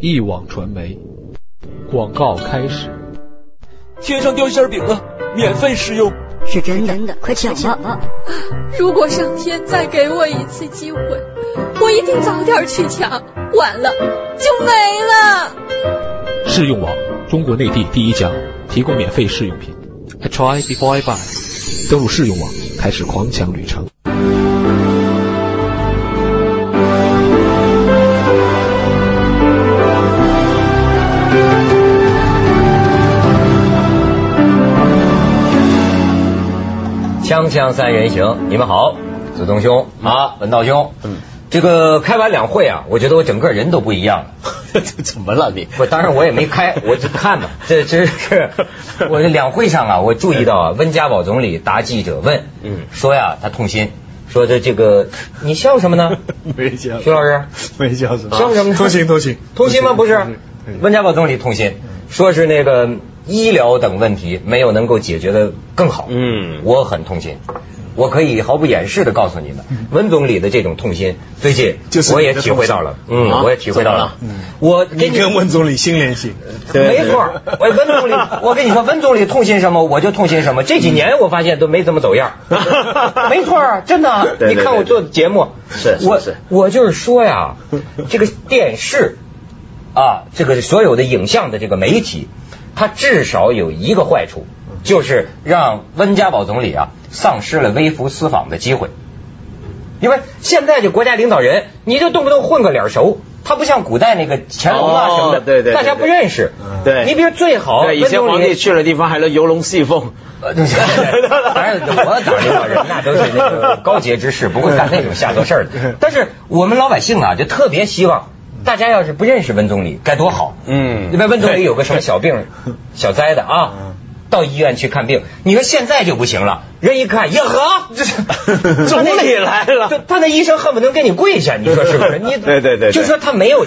一网传媒广告开始。天上掉馅饼了，免费试用。是真的，快抢吧！如果上天再给我一次机会，我一定早点去抢。晚了就没了。试用网，中国内地第一家提供免费试用品。I try before I buy。登录试用网，开始狂抢旅程。锵锵三人行，你们好，子东兄啊，文道兄，嗯，这个开完两会啊，我觉得我整个人都不一样了。怎么了你？我，当然我也没开，我就看嘛。这这是我这两会上啊，我注意到啊，温家宝总理答记者问，嗯，说呀他痛心，说的这个你笑什么呢？没笑，徐老师没笑什么？笑什么？痛心痛心痛心吗？不是，温家宝总理痛心，说是那个医疗等问题没有能够解决的更好。嗯，我很痛心。我可以毫不掩饰的告诉你们，温总理的这种痛心，最近我也体会到了，嗯，我也体会到了。嗯，我你跟温总理心连心，没错。我温总理，我跟你说，温总理痛心什么，我就痛心什么。这几年我发现都没怎么走样，没错，真的。你看我做的节目，是我我就是说呀，这个电视啊，这个所有的影像的这个媒体，它至少有一个坏处。就是让温家宝总理啊丧失了微服私访的机会，因为现在这国家领导人，你就动不动混个脸熟，他不像古代那个乾隆啊什么的，对对，大家不认识。对，你比如最好，对以前皇帝去了地方还能游龙戏凤。对反正我当领导人那都是那个高洁之士，不会干那种下作事儿的。但是我们老百姓啊，就特别希望大家要是不认识温总理，该多好。嗯，因为温总理有个什么小病、小灾的啊。到医院去看病，你说现在就不行了。人一看，呀呵，这是总理来了，他那医生恨不得给你跪下，你说是不是？你对对对，就说他没有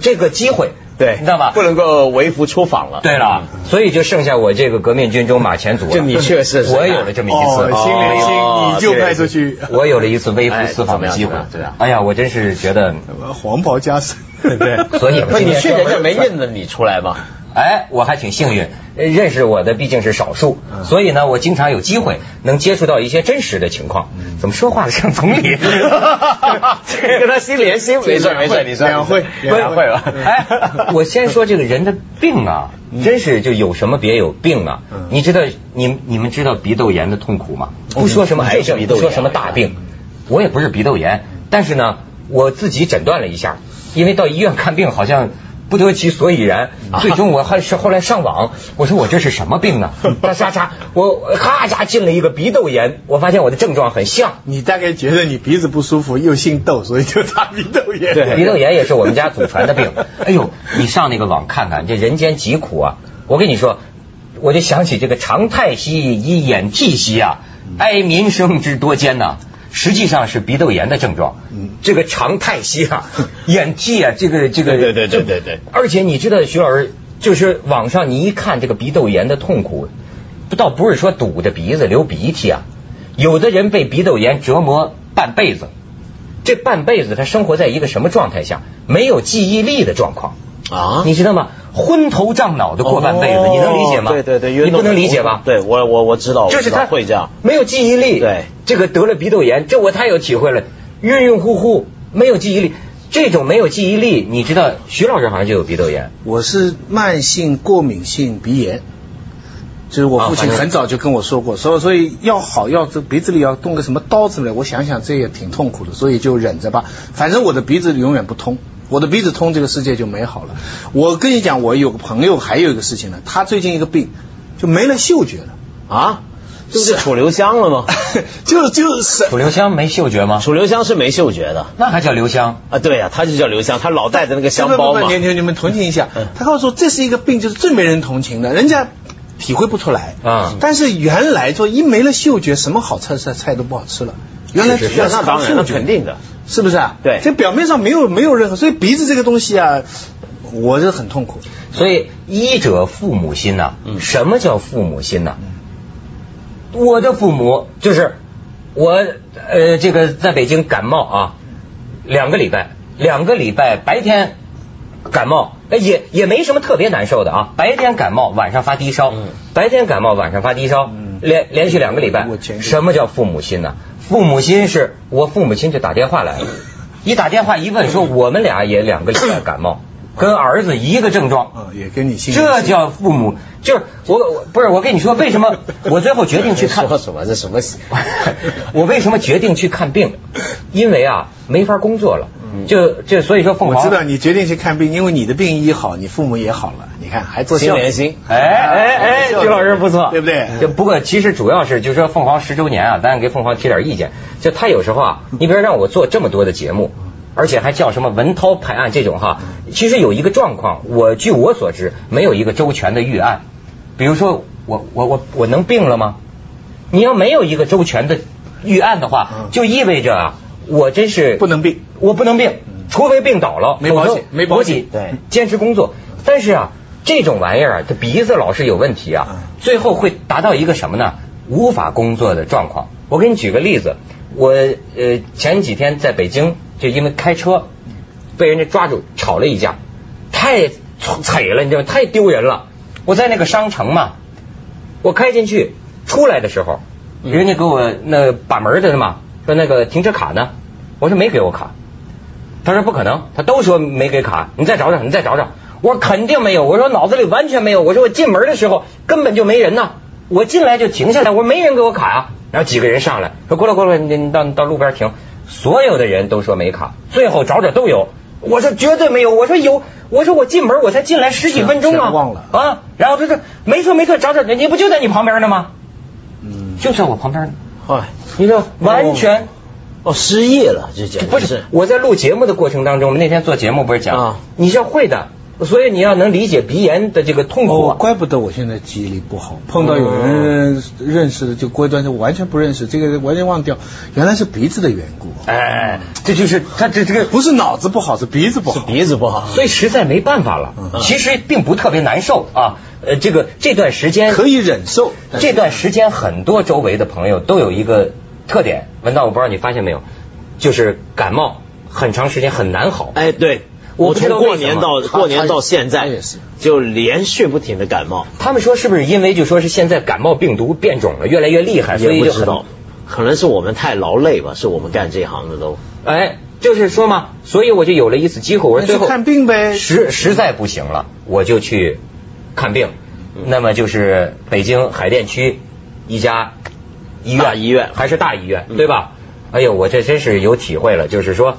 这个机会，对，你知道吧？不能够微服出访了。对了，所以就剩下我这个革命军中马前卒了。就你确实，我有了这么一次，心连心，你就派出去。我有了一次微服私访的机会。对啊，哎呀，我真是觉得黄袍加身。对，所以你去人家没认得你出来吗？哎，我还挺幸运，认识我的毕竟是少数，所以呢，我经常有机会能接触到一些真实的情况。怎么说话像总理？跟他心连心，没事没事，你两会两会吧。哎，我先说这个人的病啊，真是就有什么别有病啊。你知道，你你们知道鼻窦炎的痛苦吗？不说什么癌症，不说什么大病，我也不是鼻窦炎，但是呢，我自己诊断了一下，因为到医院看病好像。不得其所以然，最终我还是后来上网，我说我这是什么病呢？咔嚓嚓，我咔嚓进了一个鼻窦炎，我发现我的症状很像。你大概觉得你鼻子不舒服，又姓窦，所以就打鼻窦炎。对，鼻窦炎也是我们家祖传的病。哎呦，你上那个网看看，这人间疾苦啊！我跟你说，我就想起这个常太息以掩涕兮啊，哀民生之多艰呐。实际上是鼻窦炎的症状，这个常太息啊，演技啊，这个这个，对对对对对。而且你知道，徐老师，就是网上你一看这个鼻窦炎的痛苦，不倒不是说堵着鼻子流鼻涕啊，有的人被鼻窦炎折磨半辈子，这半辈子他生活在一个什么状态下？没有记忆力的状况啊，你知道吗？昏头胀脑的过半辈子，你能理解吗？对对对，你不能理解吧？对我我我知道，就是他会这样，没有记忆力。对，这个得了鼻窦炎，这我太有体会了，晕晕乎乎，没有记忆力。这种没有记忆力，你知道，徐老师好像就有鼻窦炎。我是慢性过敏性鼻炎，就是我父亲很早就跟我说过，所以所以要好要这鼻子里要动个什么刀子来，我想想这也挺痛苦的，所以就忍着吧，反正我的鼻子永远不通。我的鼻子通，这个世界就美好了。我跟你讲，我有个朋友，还有一个事情呢。他最近一个病，就没了嗅觉了啊，就是楚留香了吗？就就是楚留香没嗅觉吗？楚留香是没嗅觉的，那还叫留香啊？对呀，他就叫留香，他老带着那个香包嘛。你你你们同情一下，他告诉我这是一个病，就是最没人同情的，人家体会不出来啊。但是原来说一没了嗅觉，什么好菜菜菜都不好吃了。原来只要那当然那肯定的。是不是啊？对，这表面上没有没有任何，所以鼻子这个东西啊，我是很痛苦。所以医者父母心呐，什么叫父母心呢？我的父母就是我呃，这个在北京感冒啊，两个礼拜。两个礼拜白天感冒，呃也也没什么特别难受的啊，白天感冒，晚上发低烧，嗯白天感冒，晚上发低烧，嗯连连续两个礼拜。什么叫父母心呢？父母亲是我父母亲就打电话来了，一打电话一问说我们俩也两个礼拜感冒，跟儿子一个症状。啊，也跟你心这叫父母，就是我我不是我跟你说，为什么 我最后决定去看说什么？这什么？我为什么决定去看病？因为啊，没法工作了。就就所以说凤凰，我知道你决定去看病，因为你的病医好，你父母也好了，你看还做孝心连心。哎哎哎，徐老师不错，对不对就不过其实主要是就是说凤凰十周年啊，咱给凤凰提点意见。就他有时候啊，你比如让我做这么多的节目，而且还叫什么文涛拍案这种哈，其实有一个状况，我据我所知，没有一个周全的预案。比如说我我我我能病了吗？你要没有一个周全的预案的话，嗯就意味着啊，我真是不能病，我不能病，除非病倒了，没保险没保险对坚持工作。但是啊，这种玩意儿啊，它鼻子老是有问题啊嗯，最后会达到一个什么呢？无法工作的状况。我给你举个例子，我呃前几天在北京，就因为开车被人家抓住吵了一架，太惨了，你知道吗？太丢人了。我在那个商城嘛，我开进去，出来的时候，人家给我那把门的嘛，说那个停车卡呢？我说没给我卡。他说不可能，他都说没给卡，你再找找，你再找找。我说肯定没有，我说脑子里完全没有，我说我进门的时候根本就没人呐，我进来就停下来，我说没人给我卡呀、然后几个人上来说过来过来，你你到到路边停，所有的人都说没卡，最后找找都有，我说绝对没有，我说有，我说我进门我才进来十几分钟啊，忘了。啊，然后他说没错没错，找找，你不就在你旁边呢吗？嗯，就在我旁边呢，嗨，你说完全。哦，失业了，这简直不是，我在录节目的过程当中，我们那天做节目不是讲，啊。你是会的，所以你要能理解鼻炎的这个痛苦。怪不得我现在记忆力不好，碰到有人认识的就过一段时间完全不认识，这个完全忘掉，原来是鼻子的缘故，哎，这就是他这这个，不是脑子不好，是鼻子不好。是鼻子不好。所以实在没办法了。嗯其实并不特别难受啊，呃，这个这段时间可以忍受，这段时间很多周围的朋友都有一个特点，文道，我不知道你发现没有，就是感冒很长时间很难好。哎，对，我从过年到过年到现在就连续不停的感冒，他们说是不是因为就说是现在感冒病毒变种了，越来越厉害，所以就很也不知道，可能是我们太劳累吧，是我们干这行的都。哎，就是说嘛，所以我就有了一次机会，我说最后看病呗。实实在不行了，我就去看病。嗯那么就是北京海淀区一家医院，大医院还是大医院，嗯对吧？哎呦，我这真是有体会了，就是说。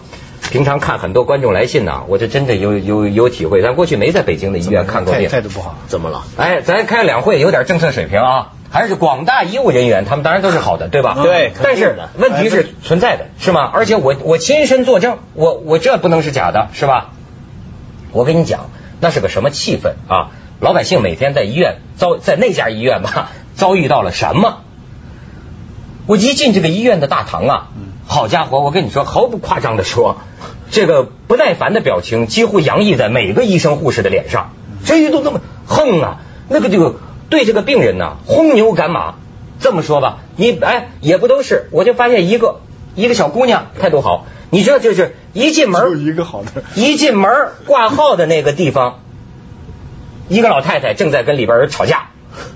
平常看很多观众来信呐、我这真的有有有体会。咱过去没在北京的医院看过病，态度不好，怎么了？哎，咱开两会有点政策水平啊，还是广大医务人员，他们当然都是好的，对吧？对但是问题是存在的，是吗？而且我我亲身作证，我我这不能是假的，是吧？我跟你讲，那是个什么气氛啊？老百姓每天在医院遭在那家医院吧 遭遇到了什么？我一进这个医院的大堂啊，好家伙，我跟你说，毫不夸张的说，这个不耐烦的表情几乎洋溢在每个医生护士的脸上，谁都那么横啊，那个就对这个病人呐、轰牛赶马。这么说吧，你哎也不都是，我就发现一个一个小姑娘态度好，你知道就是一进门就一个好的。一进门挂号的那个地方，一个老太太正在跟里边人吵架，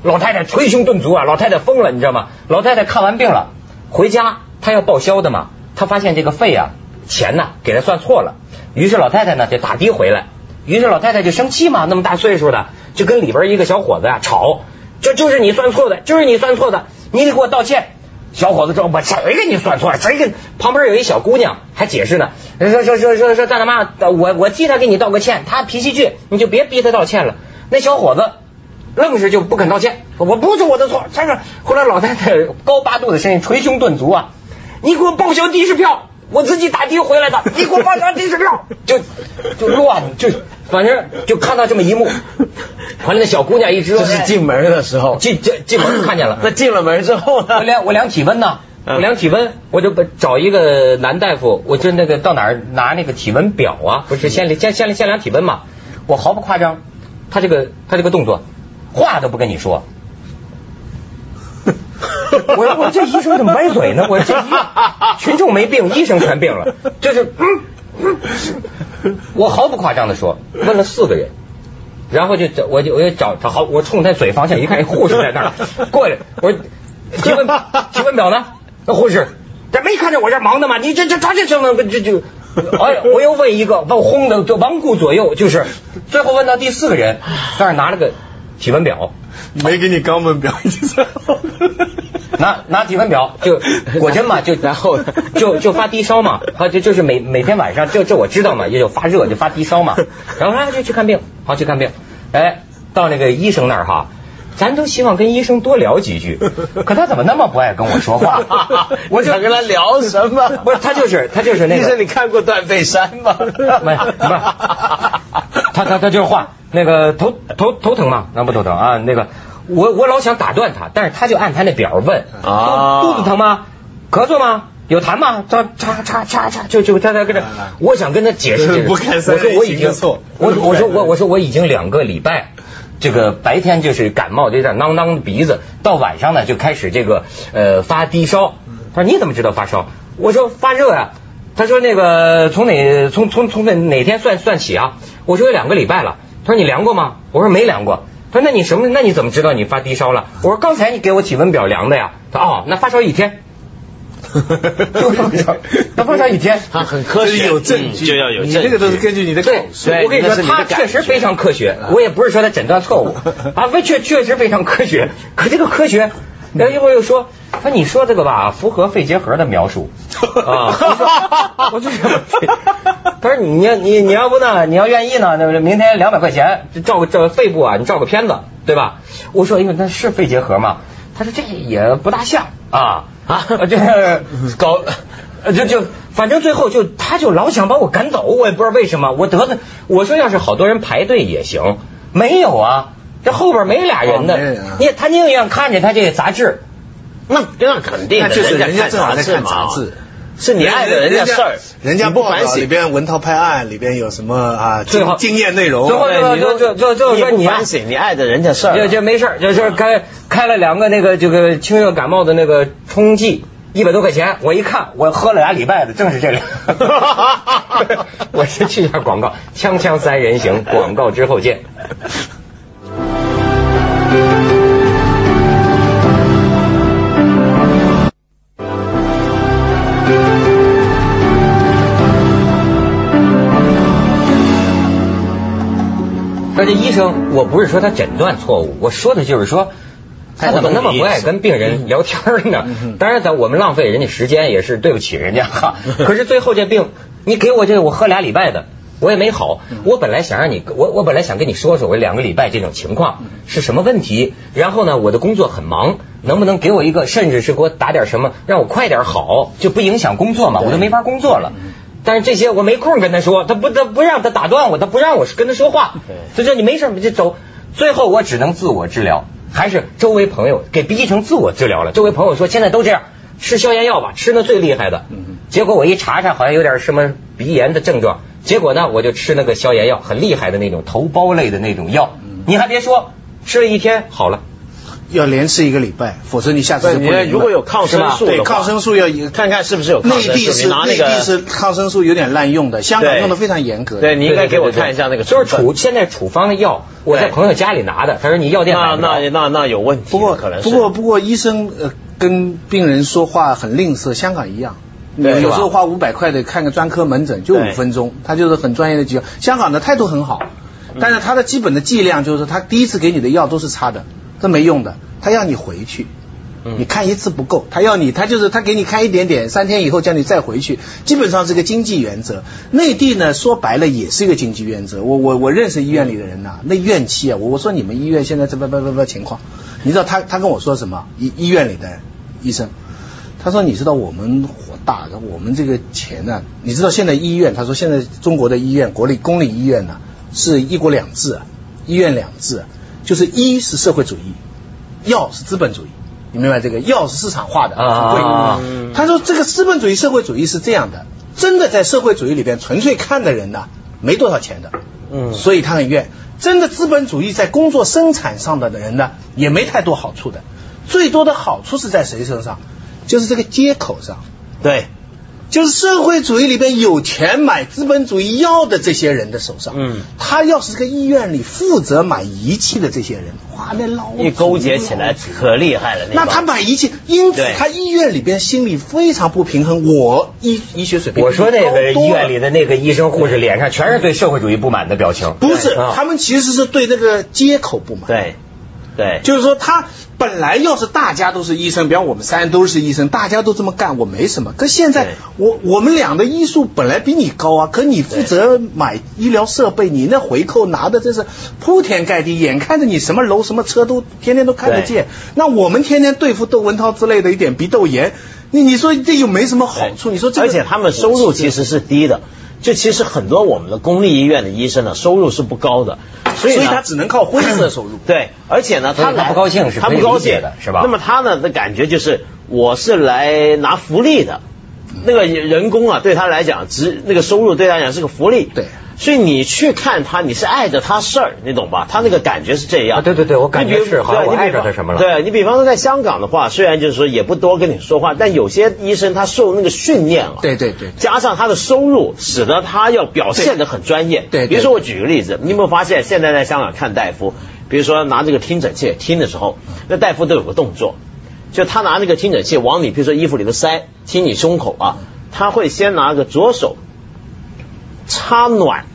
老太太捶胸顿足啊，老太太疯了，你知道吗？老太太看完病了，回家他要报销的嘛，他发现这个费啊钱呐给他算错了，于是老太太呢就打的回来，于是老太太就生气嘛，那么大岁数的就跟里边一个小伙子啊吵，这就是你算错的，就是你算错的，你得给我道歉。小伙子说：“我谁给你算错了？谁给？”旁边有一小姑娘还解释呢，说说说说说大大妈，我我替他给你道个歉，他脾气倔，你就别逼他道歉了。那小伙子愣是就不肯道歉，我不是我的错。这后来老太太高八度的声音捶胸顿足啊，你给我报销的士票，我自己打的回来的，你给我报销的士票，就就乱，就反正就看到这么一幕。完了，那小姑娘一直这是进门的时候。进进进门看见了，那进了门之后呢我？量我量体温呢，嗯我量体温，我就找一个男大夫，我就那个到哪儿拿那个体温表啊，不是先先先先量体温嘛，我毫不夸张，他这个他这个动作，话都不跟你说。我说我这医生怎么歪嘴呢？我这医 群众没病，医生全病了，就是嗯嗯我毫不夸张的说，问了四个人，然后就找我就我就找找好，我冲他嘴方向一看，护士在那儿过来，我说体温体温表呢？那护士，这没看见我这忙的吗？你这这抓紧什么？这就。哎呀，我又问一个，把我轰的就亡顾左右，就是最后问到第四个人，但是拿了个体温表，没给你肛门表，拿拿体温表就 果真嘛，就然后就就发低烧嘛，好就就是每每天晚上这这我知道嘛，也有发热就发低烧嘛，然后他就去看病，好去看病，哎，到那个医生那儿哈。咱都希望跟医生多聊几句，可他怎么那么不爱跟我说话？我想跟他聊什么？不是他就是他就是那个。医生，你看过断背山吗？没有，不是。他他他就是话，那个头头头疼吗？那不头疼啊？那个我我老想打断他，但是他就按他那表问啊，肚子疼吗？咳嗽吗？有痰吗？他叉叉叉叉就就他他跟着，我想跟他解释解释。我说我已经我我说我我说我已经两个礼拜。这个白天就是感冒，有点囔囔的鼻子，到晚上呢就开始这个呃发低烧。他说你怎么知道发烧？我说发热呀。他说那个从哪从从从哪哪天算算起啊？我说有两个礼拜了。他说你量过吗？我说没量过。他说那你什么？那你怎么知道你发低烧了？我说刚才你给我体温表量的呀。他哦，那发烧一天。他发烧一天，他很科学，有证据就要有证据。你这个都是根据你的对，我跟你说，他确实非常科学。我也不是说他诊断错误 啊，确确实非常科学。可这个科学，然后一会儿又说，说你说这个吧，符合肺结核的描述啊。我就这么他说你你你要不呢？你要愿意呢？那明天两百块钱照个这肺部啊，你照个片子，对吧？我说，因为，那是肺结核吗？他说这也不大像啊。啊，这 搞，就就反正最后就他就老想把我赶走，我也不知道为什么。我得的，我说要是好多人排队也行，没有啊，这后边没俩人的，你他宁愿看见他这个杂志，那那肯定，那就是人家正好在看杂志。是你爱的人家事儿，人家不反省里边文涛拍案里边有什么啊？最后经验内容，最后就就就就说你反省你爱的人家事儿，就就没事儿，就是开开了两个那个这个清热感冒的那个冲剂，一百多块钱，我一看我喝了俩礼拜的，正是这个。我先去一下广告，锵锵三人行，广告之后见。那这医生，我不是说他诊断错误，我说的就是说，他怎么那么不爱跟病人聊天呢？当然，咱我们浪费人家时间也是对不起人家哈。可是最后这病，你给我这我喝俩礼拜的，我也没好。我本来想让你，我我本来想跟你说说，我两个礼拜这种情况是什么问题。然后呢，我的工作很忙，能不能给我一个，甚至是给我打点什么，让我快点好，就不影响工作嘛？我都没法工作了。但是这些我没空跟他说，他不他不让他打断我，他不让我跟他说话，所以说你没事你就走。最后我只能自我治疗，还是周围朋友给逼成自我治疗了。周围朋友说现在都这样，吃消炎药吧，吃那最厉害的。结果我一查查，好像有点什么鼻炎的症状。结果呢，我就吃那个消炎药，很厉害的那种头孢类的那种药。你还别说，吃了一天好了。要连吃一个礼拜，否则你下次就不能。如果有抗生素对抗生素要看看是不是有。内地是内地是抗生素有点滥用的，香港用的非常严格。对，你应该给我看一下那个。就是处现在处方的药，我在朋友家里拿的，他说你药店买那那那那有问题。不过可能不过不过医生呃跟病人说话很吝啬，香港一样。有时候花五百块的看个专科门诊就五分钟，他就是很专业的机构。香港的态度很好，但是他的基本的剂量就是他第一次给你的药都是差的。这没用的，他要你回去，你看一次不够，他要你，他就是他给你看一点点，三天以后叫你再回去，基本上是个经济原则。内地呢，说白了也是一个经济原则。我我我认识医院里的人呐，那怨气啊，我我说你们医院现在这不不不不情况，你知道他他跟我说什么？医医院里的医生，他说你知道我们火大，我们这个钱呢，你知道现在医院，他说现在中国的医院，国立公立医院呢，是一国两制，医院两制。就是一是社会主义，药是资本主义，你明白这个？药是市场化的，贵。他说这个资本主义、社会主义是这样的，真的在社会主义里边纯粹看的人呢，没多少钱的，嗯，所以他很怨。真的资本主义在工作生产上的的人呢，也没太多好处的，最多的好处是在谁身上？就是这个接口上，对，就是社会主义里边有钱买资本主义药的这些人的手上。嗯，他要是这个医院里负责买仪器的这些人，哇，那老一勾结起来可厉害了。那他买仪器，因此他医院里边心里非常不平衡。我医医学水平我说那个医院里的那个医生护士脸上全是对社会主义不满的表情。不是啊，他们其实是对那个接口不满。对对，就是说，他本来要是大家都是医生，比方我们三人都是医生，大家都这么干，我没什么。可现在我我们俩的医术本来比你高啊，可你负责买医疗设备，你那回扣拿的真是铺天盖地，眼看着你什么楼什么车都天天都看得见。那我们天天对付窦文涛之类的一点鼻窦炎，你你说这又没什么好处？你说这个，而且他们收入其实是低的。就其实很多我们的公立医院的医生呢，收入是不高的，所以所以他只能靠灰色收入。对，而且呢，他不高兴是他不高兴的是吧那么他呢的感觉就是，我是来拿福利的，那个人工啊，对他来讲，只那个收入对他来讲是个福利。对。所以你去看他，你是爱着他事儿，你懂吧？他那个感觉是这样。啊对对对我感觉是好像我对你比方爱着他什么了对你比方说在香港的话，虽然就是说也不多跟你说话，但有些医生他受那个训练啊，对对对加上他的收入，使得他要表现得很专业。对对比如说我举个例子，你有没有发现现在在香港看大夫，比如说拿这个听诊器听的时候，那大夫都有个动作，就他拿那个听诊器往你比如说衣服里头塞，听你胸口啊，他会先拿个左手插暖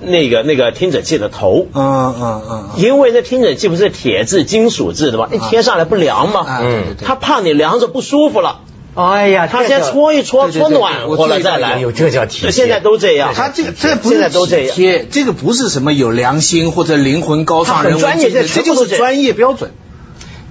那个那个听诊器的头。嗯嗯嗯因为那听诊器不是铁质、金属制的吗？一贴上来不凉吗？啊，对对对。他怕你凉着不舒服了，哎呀，他先搓一搓，搓暖和了再来。哎呦这叫体贴现在都这样。他这个这不现是在都这样。体贴，这个不是什么有良心或者灵魂高尚人专业这就是专业标准。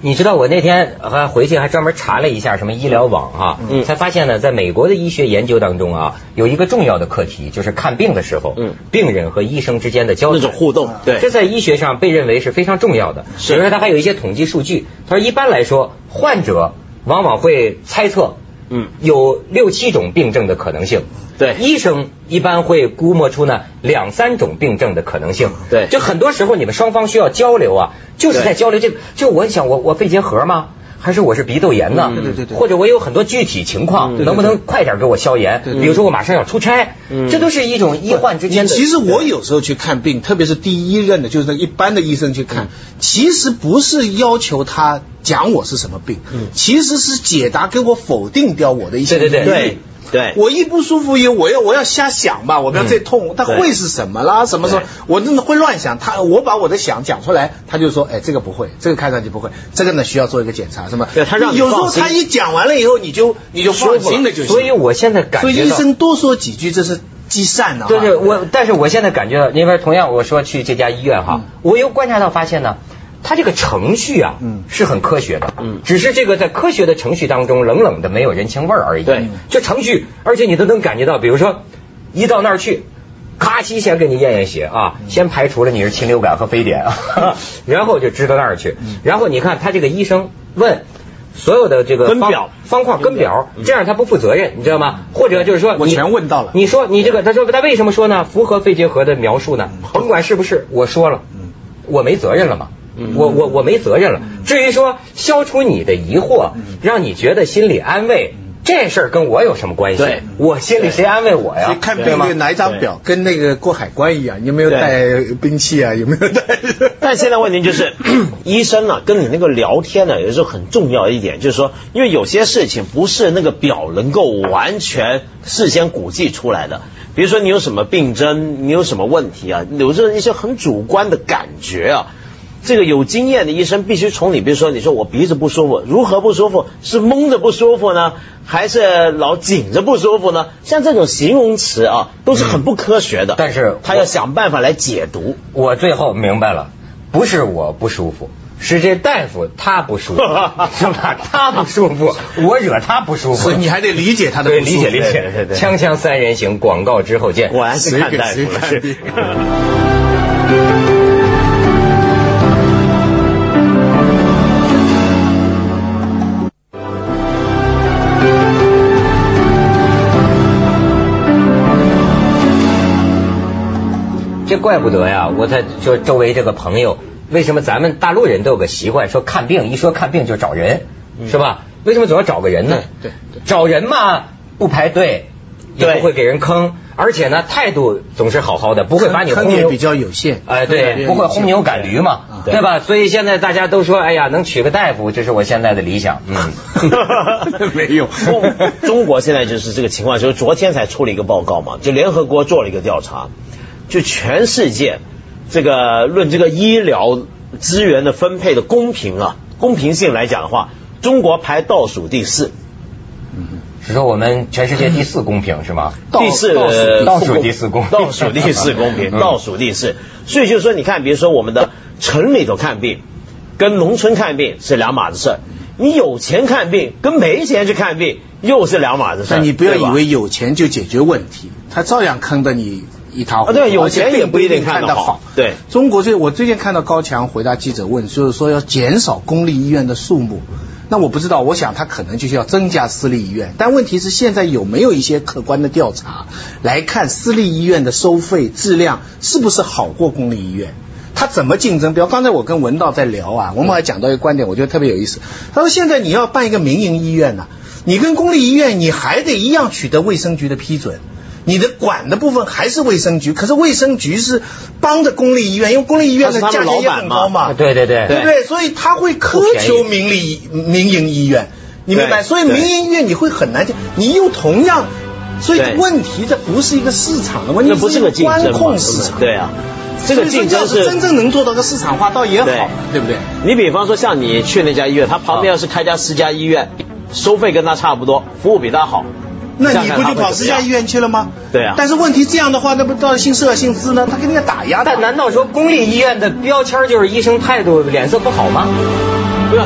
你知道我那天还回去还专门查了一下什么医疗网啊，嗯。才发现呢，在美国的医学研究当中啊，有一个重要的课题，就是看病的时候，嗯。病人和医生之间的交流那种互动，对，这在医学上被认为是非常重要的。是。比如说，他还有一些统计数据，他说一般来说，患者往往会猜测，嗯有六七种病症的可能性。对医生一般会估摸出呢两三种病症的可能性。对就很多时候你们双方需要交流啊，就是在交流这个。就我想我我肺结核吗？还是我是鼻窦炎呢？嗯对对对。对或者我有很多具体情况，嗯能不能快点给我消炎？比如说我马上要出差，嗯。这都是一种医患之间的。其实我有时候去看病，特别是第一任的，就是那一般的医生去嗯。看，其实不是要求他讲我是什么病，其实是解答给我否定掉我的一些对对对对对我一不舒服，也我要我要瞎想吧，我不要再痛，它对会是什么啦？什么时候我真的会乱想？他我把我的想讲出来，他就说，哎，这个不会，这个看上去不会，这个呢需要做一个检查，什么？对他让你有时候他一讲完了以后，你就你就放心了就行。所以我现在感所以觉。医生多说几句，这是积善啊。对对，我但是我现在感觉到，因为同样我说去这家医院哈，我又观察到发现呢。它这个程序啊，嗯。是很科学的，嗯。只是这个在科学的程序当中冷冷的没有人情味儿而已。对，就程序，而且你都能感觉到，比如说一到那儿去，咔叽先给你验验血啊，先排除了你是禽流感和非典啊，然后就知道那儿去，然后你看他这个医生问。所有的这个方跟表。方框跟表，这样他不负责任，你知道吗？或者就是说，我全问到了。你说你这个，他说他为什么说呢？符合肺结核的描述呢？甭管是不是，我说了，我没责任了嘛。我我我没责任了。至于说消除你的疑惑，让你觉得心里安慰，这事儿跟我有什么关系？对我心里谁安慰我呀？看病就拿一张表，跟那个过海关一样，有没有带兵器啊？有没有带？但现在问题就是，医生呢、跟你那个聊天呢，有的时候很重要一点，就是说，因为有些事情不是那个表能够完全事先估计出来的。比如说你有什么病症，你有什么问题啊，有着一些很主观的感觉啊。这个有经验的医生必须从你，比如说你说我鼻子不舒服，如何不舒服？是蒙着不舒服呢，还是老紧着不舒服呢？像这种形容词啊，都是很不科学的。但是他要想办法来解读。我最后明白了，不是我不舒服。是这大夫他不舒服，是吧？他不舒服，我惹他不舒服。所以你还得理解他的对，不舒服理解理解。对锵锵三人行，广告之后见。果然是看大夫谁了。怪不得呀！我在就周围这个朋友，为什么咱们大陆人都有个习惯，说看病一说看病就找人，是吧？为什么总要找个人呢？对找人嘛不排队，也不会给人坑，而且呢态度总是好好的，不会把你轰牛比较有限。哎，对，不会轰牛赶驴嘛，对吧？所以现在大家都说，哎呀，能娶个大夫，这是我现在的理想。嗯，没有。中国现在就是这个情况，就是昨天才出了一个报告嘛，就联合国做了一个调查，就全世界这个论这个医疗资源的分配的公平啊，公平性来讲的话，中国排倒数第四。嗯是说我们全世界第四公平是吗？第四倒数第四公，倒数第四公平，倒数第四。所以就是说，你看，比如说我们的城里头看病，跟农村看病是两码子事儿。你有钱看病，跟没钱去看病又是两码子事儿。但你不要以为有钱就解决问题，他照样坑的你一塌糊涂。对，有钱也不一定看得好。对，中国最我最近看到高强回答记者问，就是说要减少公立医院的数目。那我不知道，我想他可能就是要增加私立医院，但问题是现在有没有一些客观的调查来看私立医院的收费质量是不是好过公立医院？他怎么竞争？比如刚才我跟文道在聊啊，我们还讲到一个观点，我觉得特别有意思。他说现在你要办一个民营医院呢，你跟公立医院你还得一样取得卫生局的批准。你的管的部分还是卫生局，可是卫生局是帮着公立医院，因为公立医院的价钱也很高嘛，对对对，对不对？所以他会苛求民立民营医院，你明白？所以民营医院你会很难，你又同样，所以问题这不是一个市场的问题，不是个观控市场，对啊，这个竞争是真正能做到个市场化，倒也好，对不对？你比方说像你去那家医院，他旁边要是开家私家医院，收费跟他差不多，服务比他好。那你不就跑私家医院去了吗？对啊。但是问题这样的话，那不到姓社姓资呢？他肯定打压。但难道说公立医院的标签就是医生态度脸色不好吗？不要。